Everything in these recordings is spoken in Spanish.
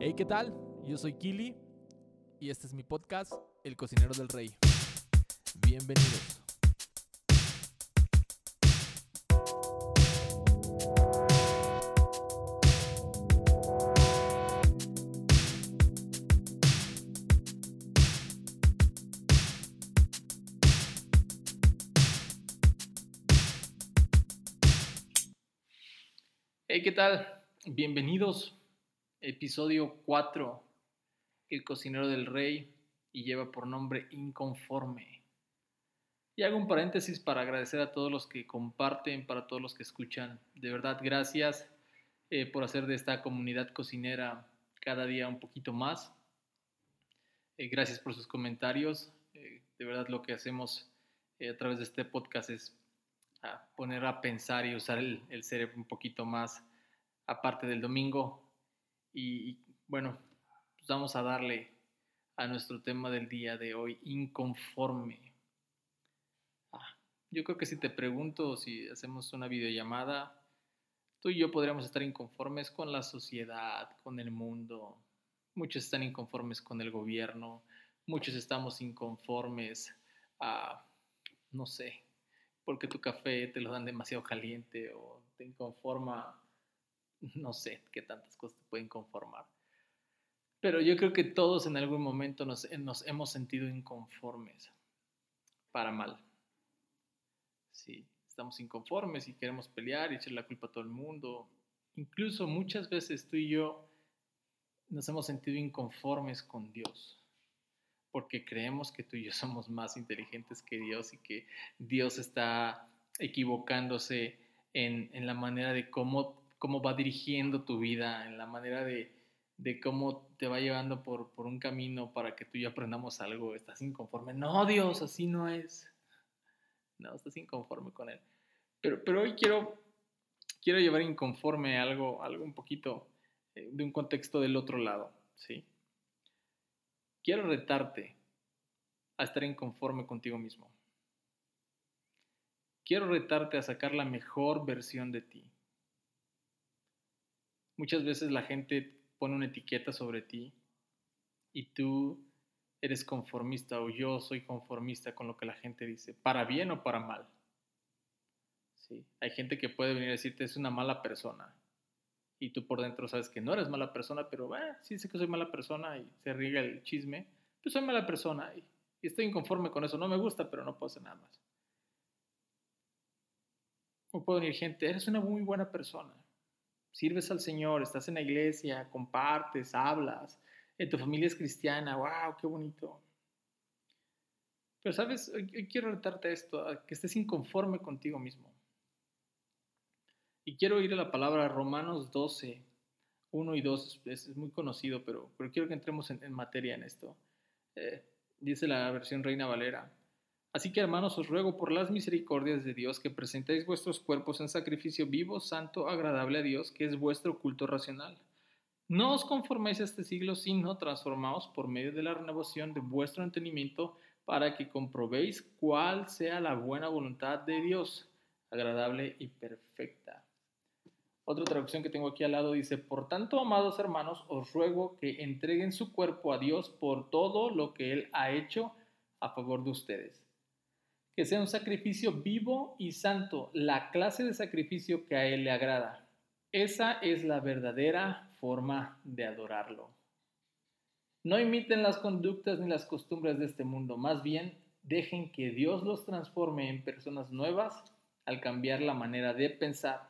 Hey, ¿qué tal? Yo soy Kili y este es mi podcast, El Cocinero del Rey. Bienvenidos. Hey, ¿qué tal? Bienvenidos. Episodio 4, El cocinero del rey, y lleva por nombre Inconforme. Y hago un paréntesis para agradecer a todos los que comparten, para todos los que escuchan. De verdad, gracias eh, por hacer de esta comunidad cocinera cada día un poquito más. Eh, gracias por sus comentarios. Eh, de verdad, lo que hacemos a través de este podcast es a poner a pensar y usar el, cerebro un poquito más aparte del domingo. Y, bueno, pues vamos a darle a nuestro tema del día de hoy, inconforme. Ah, yo creo que si te pregunto, si hacemos una videollamada, tú y yo podríamos estar inconformes con la sociedad, con el mundo. Muchos están inconformes con el gobierno, muchos estamos inconformes a, no sé, porque tu café te lo dan demasiado caliente o te inconforma, no sé qué tantas cosas te pueden conformar. Pero yo creo que todos en algún momento nos, nos hemos sentido inconformes, para mal. Sí, estamos inconformes y queremos pelear y echar la culpa a todo el mundo. Incluso muchas veces tú y yo nos hemos sentido inconformes con Dios porque creemos que tú y yo somos más inteligentes que Dios y que Dios está equivocándose en la manera de cómo, cómo va dirigiendo tu vida, en la manera de, cómo te va llevando por, un camino para que tú y yo aprendamos algo. Estás inconforme. No, Dios, así no es. No, estás inconforme con Él. Pero, hoy quiero, quiero llevar inconforme algo, algo un poquito eh, de un contexto del otro lado, ¿sí? Quiero retarte a estar inconforme contigo mismo. Quiero retarte a sacar la mejor versión de ti. Muchas veces la gente pone una etiqueta sobre ti y tú eres conformista o yo soy conformista con lo que la gente dice, para bien o para mal. Sí, hay gente que puede venir a decirte es una mala persona y tú por dentro sabes que no eres mala persona, pero eh, sí sé que soy mala persona y se riega el chisme, pues soy mala persona y, y estoy inconforme con eso, no me gusta, pero no puedo hacer nada más. O puede venir gente, eres una muy buena persona, sirves al Señor, estás en la iglesia, compartes, hablas, eh, tu familia es cristiana, wow, qué bonito. Pero sabes, hoy quiero retarte esto, que estés inconforme contigo mismo. Y quiero ir a la palabra Romanos 12, 1 y 2, es, muy conocido, pero, pero quiero que entremos en, en materia en esto. Eh, dice la versión Reina Valera. Así que hermanos, os ruego por las misericordias de Dios que presentéis vuestros cuerpos en sacrificio vivo, santo, agradable a Dios, que es vuestro culto racional. No os conforméis a este siglo, sino transformaos por medio de la renovación de vuestro entendimiento para que comprobéis cuál sea la buena voluntad de Dios, agradable y perfecta. Otra traducción que tengo aquí al lado dice, por tanto, amados hermanos, os ruego que entreguen su cuerpo a Dios por todo lo que Él ha hecho a favor de ustedes que sea un sacrificio vivo y santo, la clase de sacrificio que a Él le agrada. Esa es la verdadera forma de adorarlo. No imiten las conductas ni las costumbres de este mundo, más bien dejen que Dios los transforme en personas nuevas al cambiar la manera de pensar.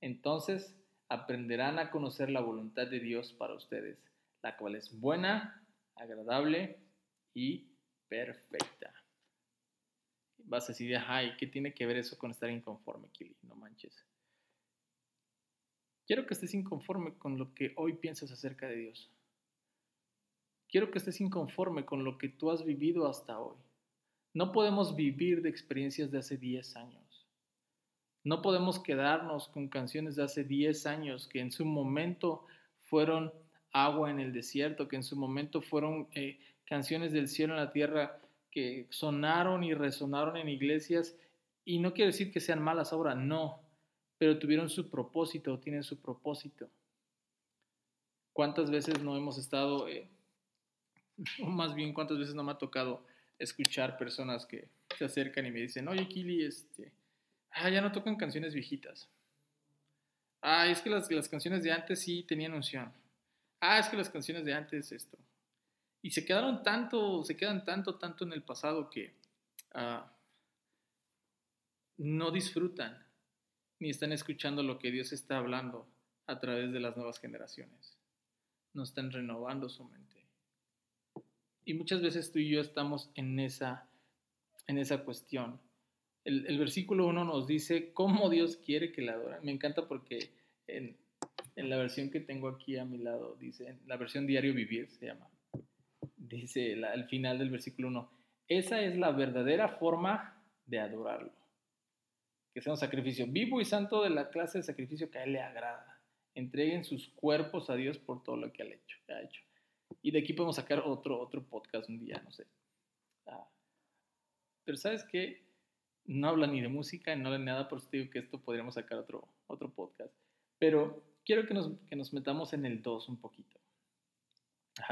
Entonces aprenderán a conocer la voluntad de Dios para ustedes, la cual es buena, agradable y perfecta vas a decir, ay, ¿qué tiene que ver eso con estar inconforme, Kili? No manches. Quiero que estés inconforme con lo que hoy piensas acerca de Dios. Quiero que estés inconforme con lo que tú has vivido hasta hoy. No podemos vivir de experiencias de hace 10 años. No podemos quedarnos con canciones de hace 10 años que en su momento fueron agua en el desierto, que en su momento fueron eh, canciones del cielo en la tierra que sonaron y resonaron en iglesias, y no quiero decir que sean malas ahora, no, pero tuvieron su propósito, tienen su propósito. ¿Cuántas veces no hemos estado, eh, o más bien cuántas veces no me ha tocado escuchar personas que se acercan y me dicen, oye Kili, este, ah, ya no tocan canciones viejitas. Ah, es que las, las canciones de antes sí tenían unción. Ah, es que las canciones de antes esto. Y se quedaron tanto, se quedan tanto, tanto en el pasado que ah, no disfrutan ni están escuchando lo que Dios está hablando a través de las nuevas generaciones. No están renovando su mente. Y muchas veces tú y yo estamos en esa, en esa cuestión. El, versículo 1 nos dice cómo Dios quiere que la adoren. Me encanta porque en, en la versión que tengo aquí a mi lado, dice, la versión diario vivir se llama, dice al final del versículo 1, esa es la verdadera forma de adorarlo. Que sea un sacrificio vivo y santo de la clase de sacrificio que a Él le agrada. Entreguen sus cuerpos a Dios por todo lo que ha hecho. Ha hecho. Y de aquí podemos sacar otro, otro podcast un día, no sé. Ah. Pero ¿sabes qué? No habla ni de música, no habla ni nada, por eso digo que esto podríamos sacar otro, otro podcast. Pero quiero que nos, que nos metamos en el 2 un poquito.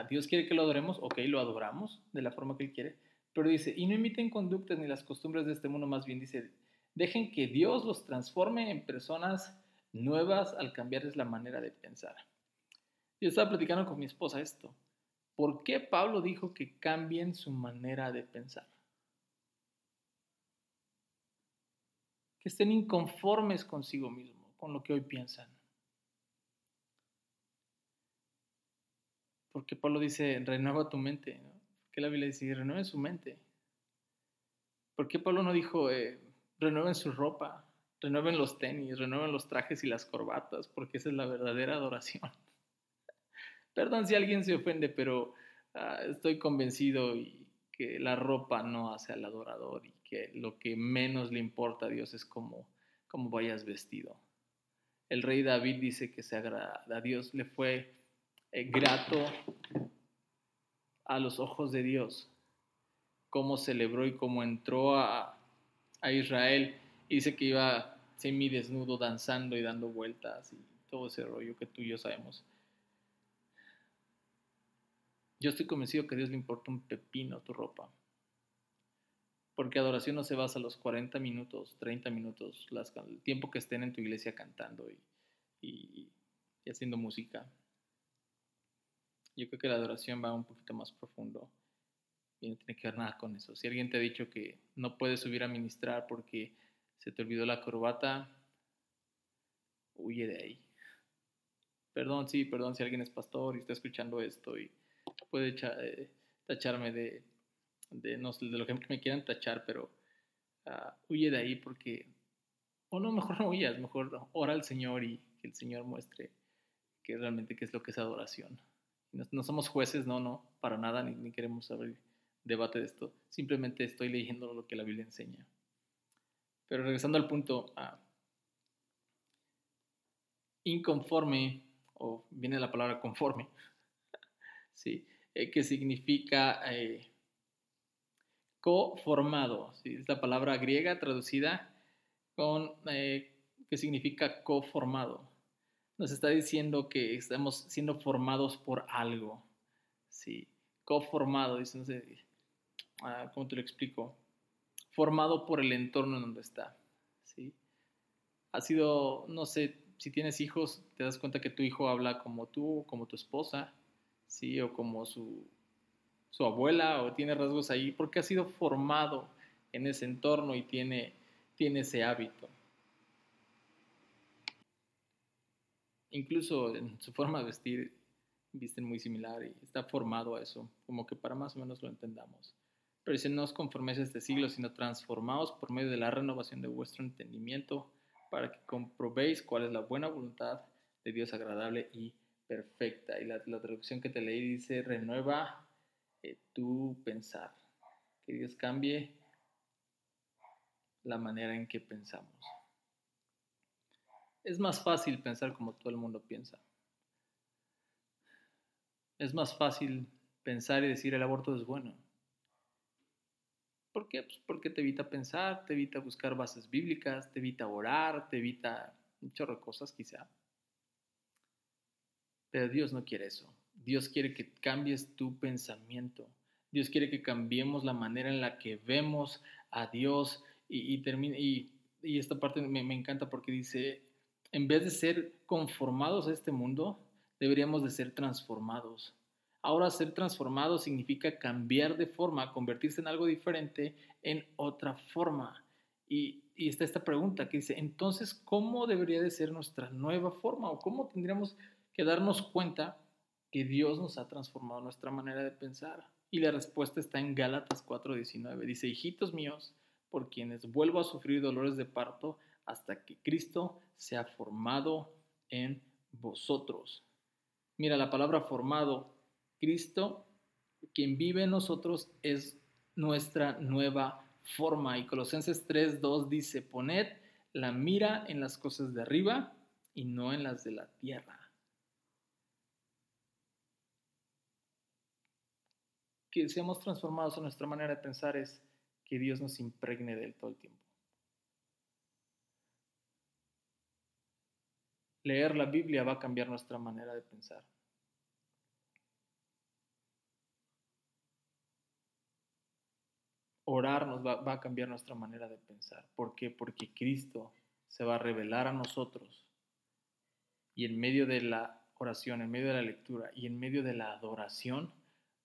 Dios quiere que lo adoremos, ok, lo adoramos de la forma que Él quiere, pero dice, y no imiten conductas ni las costumbres de este mundo, más bien dice, dejen que Dios los transforme en personas nuevas al cambiarles la manera de pensar. Yo estaba platicando con mi esposa esto. ¿Por qué Pablo dijo que cambien su manera de pensar? Que estén inconformes consigo mismo, con lo que hoy piensan. Porque Pablo dice, renueva tu mente. ¿no? ¿Qué la Biblia dice? Renueven su mente. ¿Por qué Pablo no dijo, eh, renueven su ropa, renueven los tenis, renueven los trajes y las corbatas? Porque esa es la verdadera adoración. Perdón si alguien se ofende, pero ah, estoy convencido y que la ropa no hace al adorador y que lo que menos le importa a Dios es cómo, cómo vayas vestido. El rey David dice que se agrada, a Dios le fue grato a los ojos de Dios, cómo celebró y cómo entró a, a Israel. Y dice que iba semi desnudo danzando y dando vueltas y todo ese rollo que tú y yo sabemos. Yo estoy convencido que a Dios le importa un pepino tu ropa. Porque adoración no se basa en los 40 minutos, 30 minutos, el tiempo que estén en tu iglesia cantando y haciendo música. Yo creo que la adoración va un poquito más profundo y no tiene que ver nada con eso. Si alguien te ha dicho que no puedes subir a ministrar porque se te olvidó la corbata, huye de ahí. Perdón, sí, perdón si alguien es pastor y está escuchando esto y puede eh, tacharme de, de, no, de lo que me quieran tachar, pero ah, huye de ahí porque, o no, mejor no huyas, mejor ora al Señor y que el Señor muestre que realmente qué es lo que es adoración. No, somos jueces, no, no, para nada, ni, queremos abrir debate de esto. Simplemente estoy leyendo lo que la Biblia enseña. Pero regresando al punto, inconforme, o viene la palabra conforme, ¿sí? Eh, que significa eh, coformado, ¿sí? es la palabra griega traducida con, eh, que significa coformado nos está diciendo que estamos siendo formados por algo, ¿sí? Coformado, dice, no sé, ah, ¿cómo te lo explico? Formado por el entorno en donde está, ¿sí? Ha sido, no sé, si tienes hijos, te das cuenta que tu hijo habla como tú, como tu esposa, ¿sí? O como su, su abuela, o tiene rasgos ahí, porque ha sido formado en ese entorno y tiene, tiene ese hábito. Incluso en su forma de vestir, visten muy similar y está formado a eso, como que para más o menos lo entendamos. Pero dice, no os conforméis a este siglo, sino transformaos por medio de la renovación de vuestro entendimiento, para que comprobéis cuál es la buena voluntad de Dios agradable y perfecta. Y la, traducción que te leí dice, renueva eh, tu pensar, que Dios cambie la manera en que pensamos es más fácil pensar como todo el mundo piensa. Es más fácil pensar y decir el aborto es bueno. ¿Por qué? Pues porque te evita pensar, te evita buscar bases bíblicas, te evita orar, te evita un chorro de cosas quizá. Pero Dios no quiere eso. Dios quiere que cambies tu pensamiento. Dios quiere que cambiemos la manera en la que vemos a Dios y, y, y, esta parte me, me encanta porque dice, en vez de ser conformados a este mundo, deberíamos de ser transformados. Ahora ser transformado significa cambiar de forma, convertirse en algo diferente en otra forma. Y, está esta pregunta que dice, entonces, ¿cómo debería de ser nuestra nueva forma? ¿O cómo tendríamos que darnos cuenta que Dios nos ha transformado nuestra manera de pensar? Y la respuesta está en Gálatas 4:19. Dice, hijitos míos, por quienes vuelvo a sufrir dolores de parto hasta que Cristo sea formado en vosotros. Mira, la palabra formado, Cristo, quien vive en nosotros, es nuestra nueva forma. Y Colosenses 3:2 dice, poned la mira en las cosas de arriba y no en las de la tierra. que seamos transformados en nuestra manera de pensar es que Dios nos impregne de él todo el tiempo. Leer la Biblia va a cambiar nuestra manera de pensar. Orar nos va, va a cambiar nuestra manera de pensar. ¿Por qué? Porque Cristo se va a revelar a nosotros y en medio de la oración, en medio de la lectura y en medio de la adoración,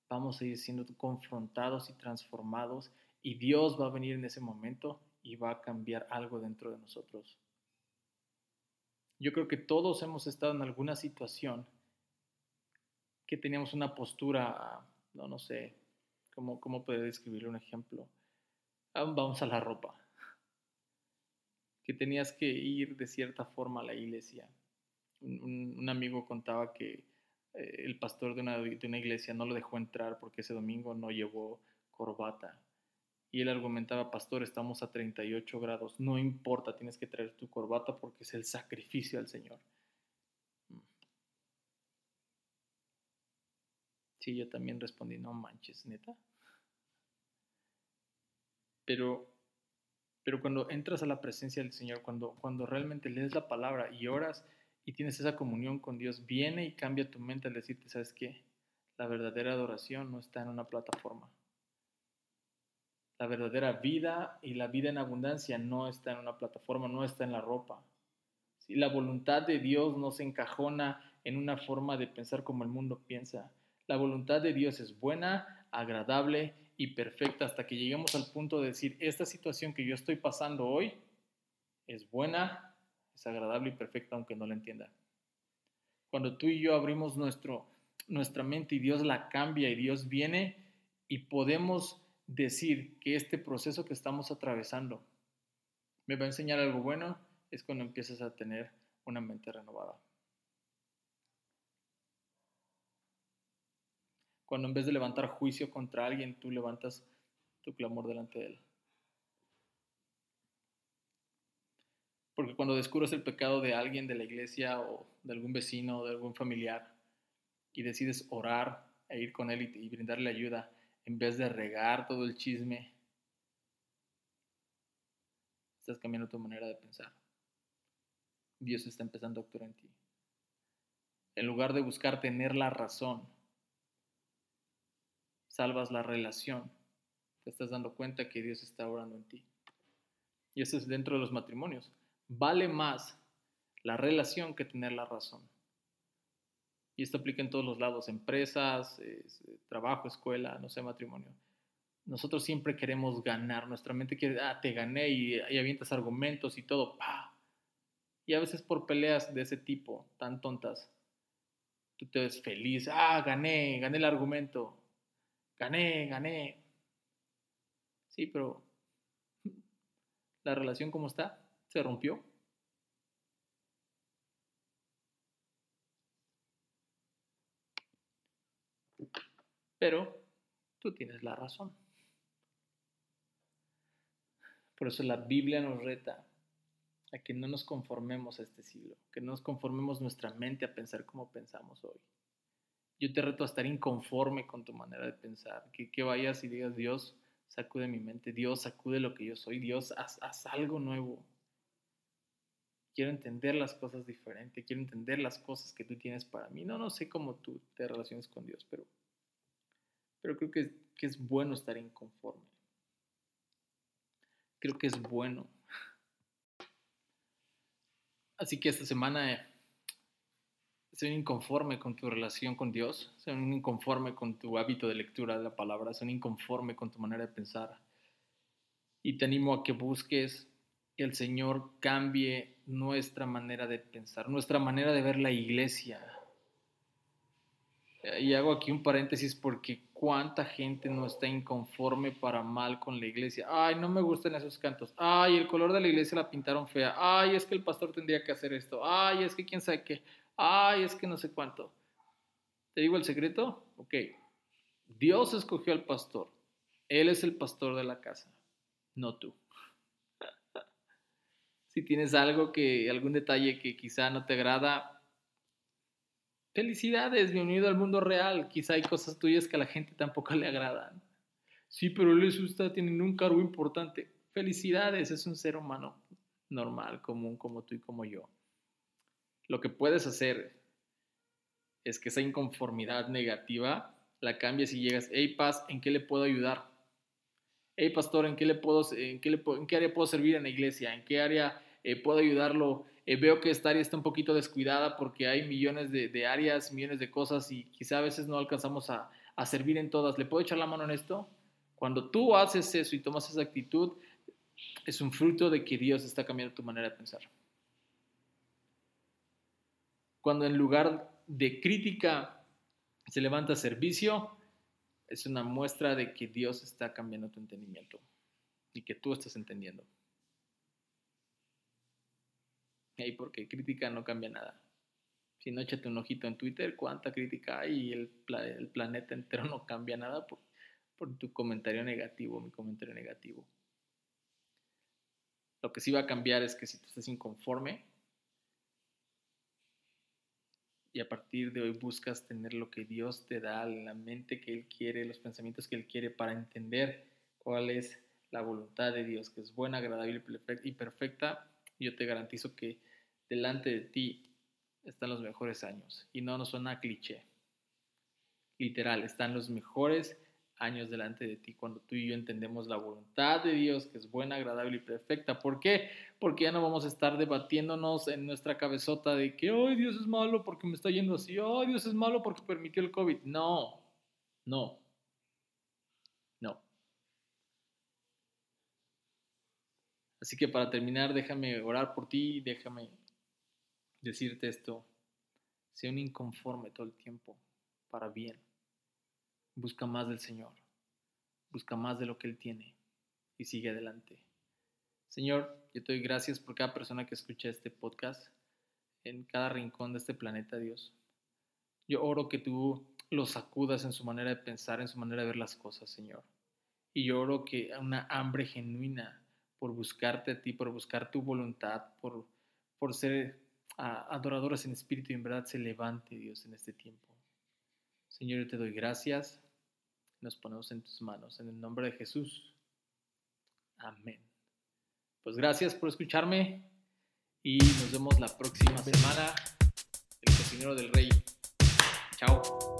vamos a ir siendo confrontados y transformados y Dios va a venir en ese momento y va a cambiar algo dentro de nosotros. Yo creo que todos hemos estado en alguna situación que teníamos una postura, no, no sé, ¿cómo, cómo puede describirle un ejemplo? Ah, vamos a la ropa. Que tenías que ir de cierta forma a la iglesia. un amigo contaba que eh, el pastor de una, de una iglesia no lo dejó entrar porque ese domingo no llevó corbata. Y él argumentaba, pastor, estamos a 38 grados, no importa, tienes que traer tu corbata porque es el sacrificio al Señor. Mm. Sí, yo también respondí, no manches, neta. Pero, pero cuando entras a la presencia del Señor, cuando, cuando realmente lees la palabra y oras, y tienes esa comunión con Dios, viene y cambia tu mente al decirte, ¿sabes qué? La verdadera adoración no está en una plataforma. La verdadera vida y la vida en abundancia no está en una plataforma, no está en la ropa. Si La voluntad de Dios no se encajona en una forma de pensar como el mundo piensa. La voluntad de Dios es buena, agradable y perfecta hasta que lleguemos al punto de decir, esta situación que yo estoy pasando hoy es buena, es agradable y perfecta aunque no la entienda. Cuando tú y yo abrimos nuestro, nuestra mente y Dios la cambia y Dios viene y podemos decir que este proceso que estamos atravesando me va a enseñar algo bueno, es cuando empiezas a tener una mente renovada. Cuando en vez de levantar juicio contra alguien, tú levantas tu clamor delante de él. Porque cuando descubres el pecado de alguien de la iglesia o de algún vecino o de algún familiar y decides orar e ir con él y, brindarle ayuda en vez de regar todo el chisme, estás cambiando tu manera de pensar. Dios está empezando a actuar en ti. En lugar de buscar tener la razón, salvas la relación. Te estás dando cuenta que Dios está orando en ti. Y eso es dentro de los matrimonios vale más la relación que tener la razón. Y esto aplica en todos los lados, empresas, trabajo, escuela, no sé, matrimonio. Nosotros siempre queremos ganar, nuestra mente quiere, ah, te gané y, y avientas argumentos y todo, pa. Y a veces por peleas de ese tipo, tan tontas, tú te ves feliz, ah, gané, gané el argumento, gané, gané. Sí, pero la relación cómo está, se rompió. Pero tú tienes la razón. Por eso la Biblia nos reta a que no nos conformemos a este siglo, que no nos conformemos nuestra mente a pensar como pensamos hoy. Yo te reto a estar inconforme con tu manera de pensar, que, que vayas y digas, Dios, sacude mi mente, Dios, sacude lo que yo soy, Dios, haz algo nuevo. quiero entender las cosas diferente, quiero entender las cosas que tú tienes para mí. No, no sé cómo tú te relaciones con Dios, pero, pero creo que, que es bueno estar inconforme. Creo que es bueno. Así que esta semana soy inconforme con tu relación con Dios, soy inconforme con tu hábito de lectura de la palabra, soy inconforme con tu manera de pensar. Y te animo a que busques que el Señor cambie nuestra manera de pensar, nuestra manera de ver la iglesia. Y hago aquí un paréntesis porque cuánta gente no está inconforme para mal con la iglesia. Ay, no me gustan esos cantos. Ay, el color de la iglesia la pintaron fea. Ay, es que el pastor tendría que hacer esto. Ay, es que quién sabe qué. Ay, es que no sé cuánto. ¿Te digo el secreto? Ok. Dios escogió al pastor. Él es el pastor de la casa, no tú. si tienes algo que, algún detalle que quizá no te agrada, felicidades, bienvenido al mundo real. Quizá hay cosas tuyas que a la gente tampoco le agradan. Sí, pero él es usted, tiene un cargo importante. Felicidades, es un ser humano normal, común, como tú y como yo. Lo que puedes hacer es que esa inconformidad negativa la cambies y llegas, hey Paz, ¿en qué le puedo ayudar? Hey Pastor, ¿en qué, le puedo, en qué área puedo servir en la iglesia? ¿En qué área eh, puedo ayudarlo? Eh, veo que esta área está un poquito descuidada porque hay millones de, áreas, millones de cosas y quizá a veces no alcanzamos a, a servir en todas. ¿Le puedo echar la mano en esto? Cuando tú haces eso y tomas esa actitud, es un fruto de que Dios está cambiando tu manera de pensar. Cuando en lugar de crítica se levanta servicio, es una muestra de que Dios está cambiando tu entendimiento y que tú estás entendiendo. Y porque crítica no cambia nada. Si no, échate un ojito en Twitter, cuánta crítica hay y el, el planeta entero no cambia nada por, por tu comentario negativo, mi comentario negativo. Lo que sí va a cambiar es que si tú estás inconforme, y a partir de hoy buscas tener lo que Dios te da, la mente que Él quiere, los pensamientos que Él quiere para entender cuál es la voluntad de Dios, que es buena, agradable y perfecta, yo te garantizo que delante de ti están los mejores años. Y no nos suena cliché. Literal, están los mejores años delante de ti cuando tú y yo entendemos la voluntad de Dios que es buena, agradable y perfecta. ¿Por qué? Porque ya no vamos a estar debatiéndonos en nuestra cabezota de que, ay, Dios es malo porque me está yendo así, ay, Dios es malo porque permitió el COVID. No, no, no. Así que para terminar, déjame orar por ti, déjame decirte esto. Sé un inconforme todo el tiempo, para bien. Busca más del Señor. Busca más de lo que Él tiene y sigue adelante. Señor, yo te doy gracias por cada persona que escucha este podcast en cada rincón de este planeta, Dios. Yo oro que tú los sacudas en su manera de pensar, en su manera de ver las cosas, Señor. Y yo oro que una hambre genuina por buscarte a ti, por buscar tu voluntad, por, por ser ah, adoradores en espíritu y en verdad se levante, Dios, en este tiempo. Señor, yo te doy gracias nos ponemos en tus manos. En el nombre de Jesús. Amén. Pues gracias por escucharme y nos vemos la próxima semana. El cocinero del rey. Chao.